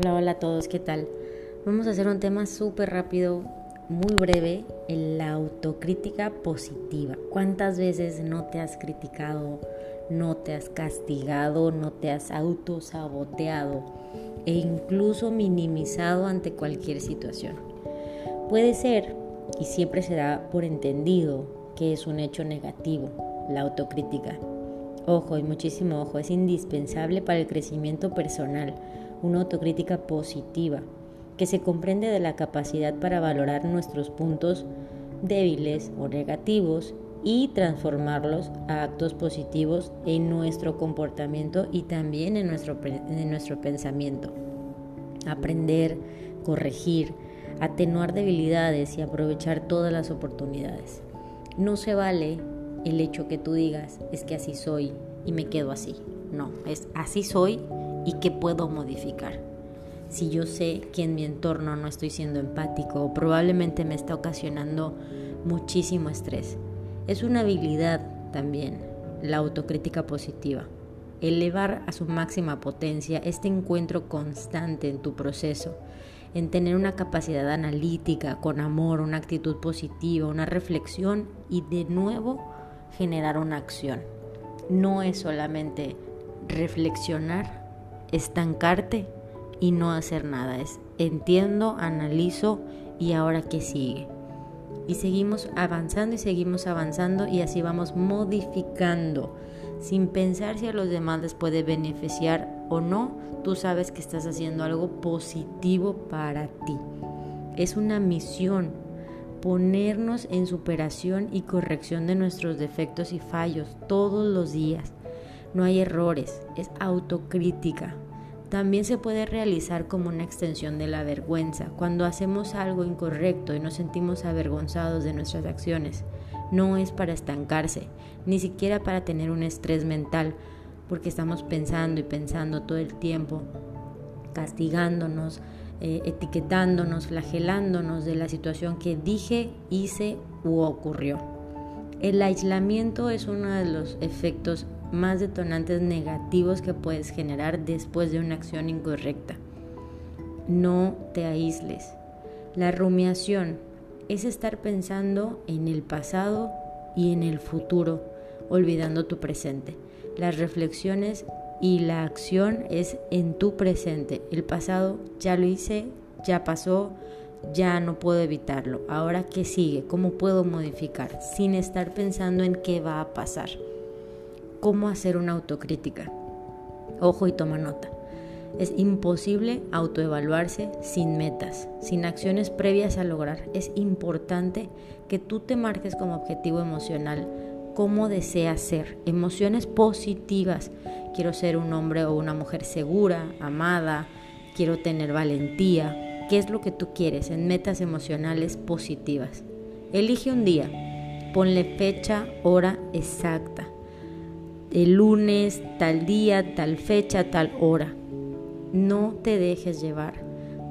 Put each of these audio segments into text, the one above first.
Hola, hola a todos, ¿qué tal? Vamos a hacer un tema súper rápido, muy breve, la autocrítica positiva. ¿Cuántas veces no te has criticado, no te has castigado, no te has autosaboteado e incluso minimizado ante cualquier situación? Puede ser, y siempre se da por entendido, que es un hecho negativo, la autocrítica. Ojo y muchísimo ojo, es indispensable para el crecimiento personal una autocrítica positiva, que se comprende de la capacidad para valorar nuestros puntos débiles o negativos y transformarlos a actos positivos en nuestro comportamiento y también en nuestro, en nuestro pensamiento. Aprender, corregir, atenuar debilidades y aprovechar todas las oportunidades. No se vale el hecho que tú digas, es que así soy y me quedo así. No, es así soy y qué puedo modificar. Si yo sé que en mi entorno no estoy siendo empático probablemente me está ocasionando muchísimo estrés. Es una habilidad también la autocrítica positiva. Elevar a su máxima potencia este encuentro constante en tu proceso, en tener una capacidad analítica, con amor, una actitud positiva, una reflexión y de nuevo generar una acción. No es solamente reflexionar estancarte y no hacer nada. Es entiendo, analizo y ahora qué sigue. Y seguimos avanzando y seguimos avanzando y así vamos modificando. Sin pensar si a los demás les puede beneficiar o no, tú sabes que estás haciendo algo positivo para ti. Es una misión ponernos en superación y corrección de nuestros defectos y fallos todos los días no hay errores, es autocrítica. También se puede realizar como una extensión de la vergüenza, cuando hacemos algo incorrecto y nos sentimos avergonzados de nuestras acciones. No es para estancarse, ni siquiera para tener un estrés mental, porque estamos pensando y pensando todo el tiempo, castigándonos, eh, etiquetándonos, flagelándonos de la situación que dije, hice u ocurrió. El aislamiento es uno de los efectos más detonantes negativos que puedes generar después de una acción incorrecta. No te aísles. La rumiación es estar pensando en el pasado y en el futuro, olvidando tu presente. Las reflexiones y la acción es en tu presente. El pasado ya lo hice, ya pasó, ya no puedo evitarlo. Ahora, ¿qué sigue? ¿Cómo puedo modificar? Sin estar pensando en qué va a pasar cómo hacer una autocrítica. Ojo y toma nota. Es imposible autoevaluarse sin metas, sin acciones previas a lograr. Es importante que tú te marques como objetivo emocional cómo deseas ser, emociones positivas. Quiero ser un hombre o una mujer segura, amada, quiero tener valentía. ¿Qué es lo que tú quieres en metas emocionales positivas? Elige un día, ponle fecha, hora exacta el lunes, tal día, tal fecha, tal hora. No te dejes llevar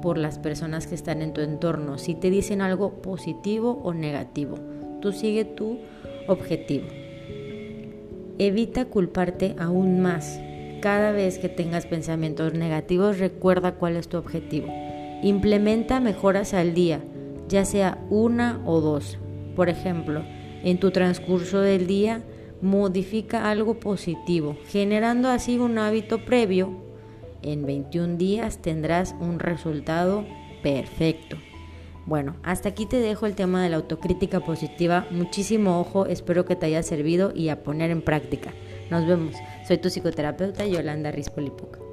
por las personas que están en tu entorno, si te dicen algo positivo o negativo. Tú sigue tu objetivo. Evita culparte aún más. Cada vez que tengas pensamientos negativos, recuerda cuál es tu objetivo. Implementa mejoras al día, ya sea una o dos. Por ejemplo, en tu transcurso del día, modifica algo positivo, generando así un hábito previo. En 21 días tendrás un resultado perfecto. Bueno, hasta aquí te dejo el tema de la autocrítica positiva. Muchísimo ojo, espero que te haya servido y a poner en práctica. Nos vemos. Soy tu psicoterapeuta Yolanda Rispolipuc.